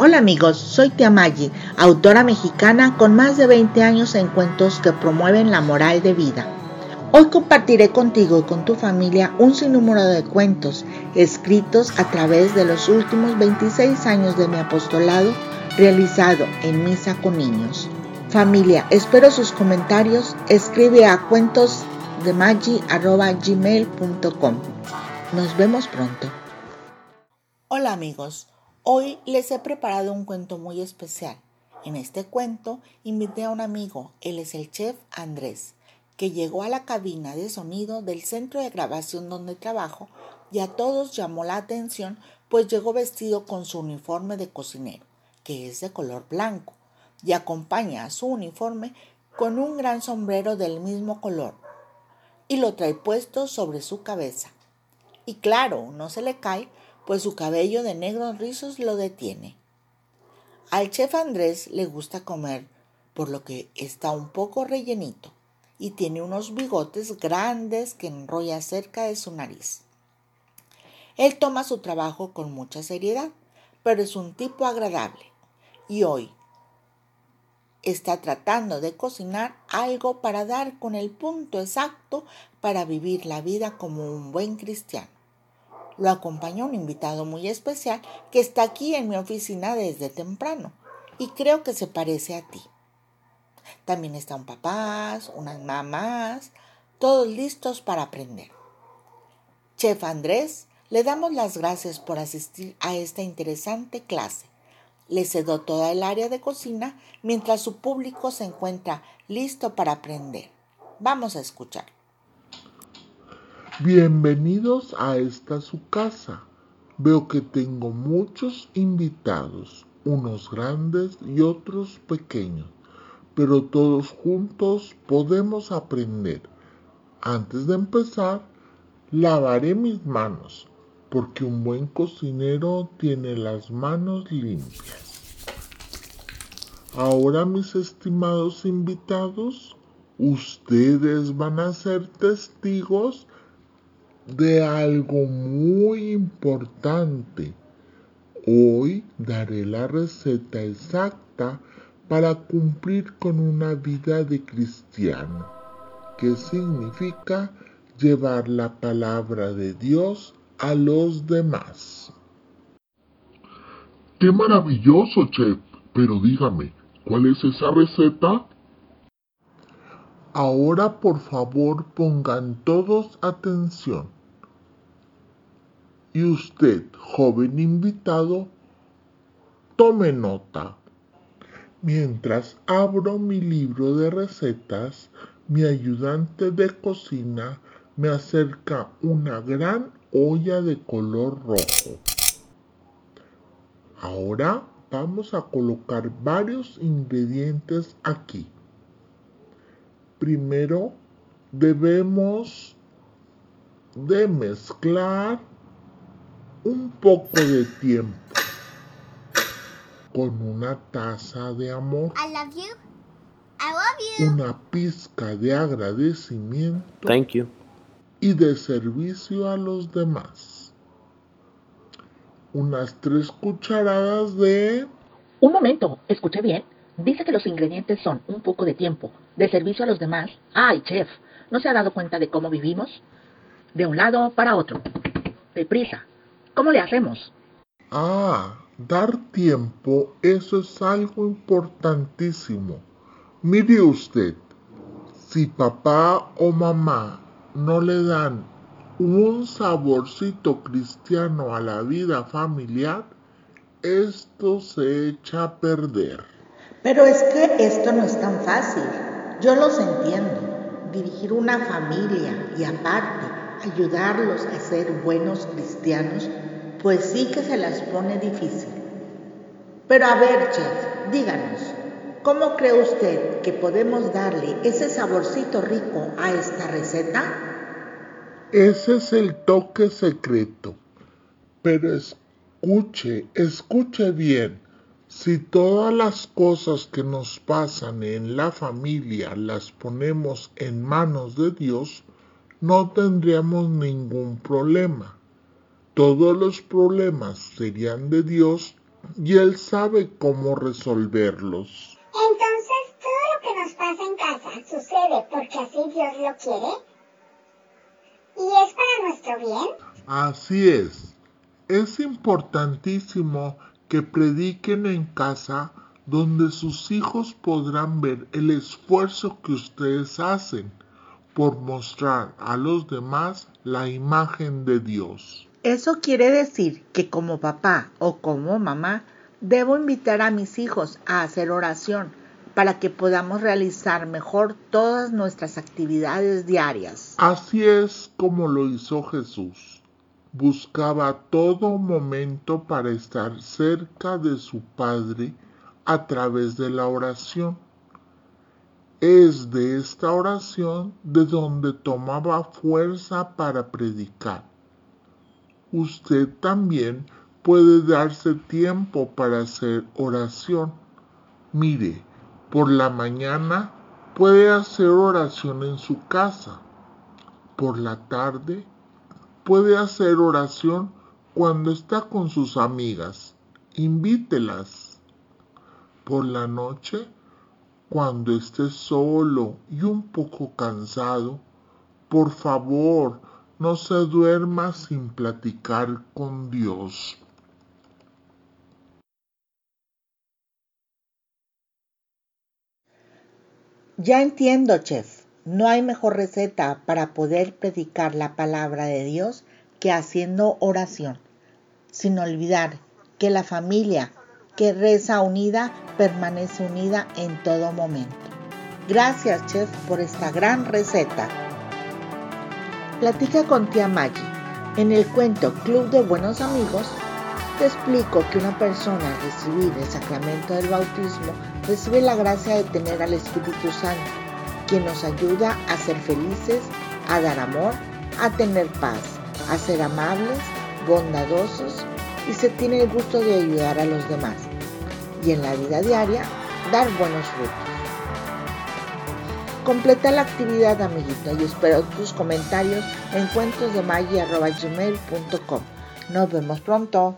Hola amigos, soy Tia Maggi, autora mexicana con más de 20 años en cuentos que promueven la moral de vida. Hoy compartiré contigo y con tu familia un sinnúmero de cuentos escritos a través de los últimos 26 años de mi apostolado realizado en misa con niños. Familia, espero sus comentarios. Escribe a cuentosdemaggi.gmail.com. Nos vemos pronto. Hola amigos. Hoy les he preparado un cuento muy especial. En este cuento invité a un amigo, él es el chef Andrés, que llegó a la cabina de sonido del centro de grabación donde trabajo y a todos llamó la atención pues llegó vestido con su uniforme de cocinero, que es de color blanco, y acompaña a su uniforme con un gran sombrero del mismo color y lo trae puesto sobre su cabeza. Y claro, no se le cae pues su cabello de negros rizos lo detiene. Al chef Andrés le gusta comer, por lo que está un poco rellenito y tiene unos bigotes grandes que enrolla cerca de su nariz. Él toma su trabajo con mucha seriedad, pero es un tipo agradable y hoy está tratando de cocinar algo para dar con el punto exacto para vivir la vida como un buen cristiano lo acompaña un invitado muy especial que está aquí en mi oficina desde temprano y creo que se parece a ti. También están papás, unas mamás, todos listos para aprender. Chef Andrés, le damos las gracias por asistir a esta interesante clase. Le cedo toda el área de cocina mientras su público se encuentra listo para aprender. Vamos a escuchar. Bienvenidos a esta su casa. Veo que tengo muchos invitados, unos grandes y otros pequeños, pero todos juntos podemos aprender. Antes de empezar, lavaré mis manos, porque un buen cocinero tiene las manos limpias. Ahora, mis estimados invitados, ustedes van a ser testigos de algo muy importante. Hoy daré la receta exacta para cumplir con una vida de cristiano, que significa llevar la palabra de Dios a los demás. ¡Qué maravilloso, chef! Pero dígame, ¿cuál es esa receta? Ahora por favor pongan todos atención. Y usted, joven invitado, tome nota. Mientras abro mi libro de recetas, mi ayudante de cocina me acerca una gran olla de color rojo. Ahora vamos a colocar varios ingredientes aquí. Primero debemos de mezclar un poco de tiempo con una taza de amor. I love you. I love you. Una pizca de agradecimiento. Thank you. Y de servicio a los demás. Unas tres cucharadas de... Un momento, escuché bien. Dice que los ingredientes son un poco de tiempo, de servicio a los demás. Ay, chef, ¿no se ha dado cuenta de cómo vivimos? De un lado para otro. Deprisa, ¿Cómo le hacemos? Ah, dar tiempo, eso es algo importantísimo. Mire usted, si papá o mamá no le dan un saborcito cristiano a la vida familiar, esto se echa a perder. Pero es que esto no es tan fácil. Yo los entiendo. Dirigir una familia y aparte ayudarlos a ser buenos cristianos pues sí que se las pone difícil. Pero a ver, chef, díganos, ¿cómo cree usted que podemos darle ese saborcito rico a esta receta? Ese es el toque secreto. Pero escuche, escuche bien. Si todas las cosas que nos pasan en la familia las ponemos en manos de Dios, no tendríamos ningún problema todos los problemas serían de Dios y Él sabe cómo resolverlos. Entonces, todo lo que nos pasa en casa sucede porque así Dios lo quiere. ¿Y es para nuestro bien? Así es. Es importantísimo que prediquen en casa donde sus hijos podrán ver el esfuerzo que ustedes hacen por mostrar a los demás la imagen de Dios. Eso quiere decir que como papá o como mamá debo invitar a mis hijos a hacer oración para que podamos realizar mejor todas nuestras actividades diarias. Así es como lo hizo Jesús. Buscaba todo momento para estar cerca de su Padre a través de la oración. Es de esta oración de donde tomaba fuerza para predicar usted también puede darse tiempo para hacer oración. Mire, por la mañana puede hacer oración en su casa. Por la tarde puede hacer oración cuando está con sus amigas. Invítelas. Por la noche, cuando esté solo y un poco cansado, por favor, no se duerma sin platicar con Dios. Ya entiendo, chef. No hay mejor receta para poder predicar la palabra de Dios que haciendo oración, sin olvidar que la familia que reza unida permanece unida en todo momento. Gracias, chef, por esta gran receta. Platica con tía Maggie. En el cuento Club de Buenos Amigos, te explico que una persona al recibir el sacramento del bautismo recibe la gracia de tener al Espíritu Santo, quien nos ayuda a ser felices, a dar amor, a tener paz, a ser amables, bondadosos y se tiene el gusto de ayudar a los demás. Y en la vida diaria, dar buenos frutos. Completa la actividad, amiguito, y espero tus comentarios en cuentosdemaggie.gmail.com. Nos vemos pronto.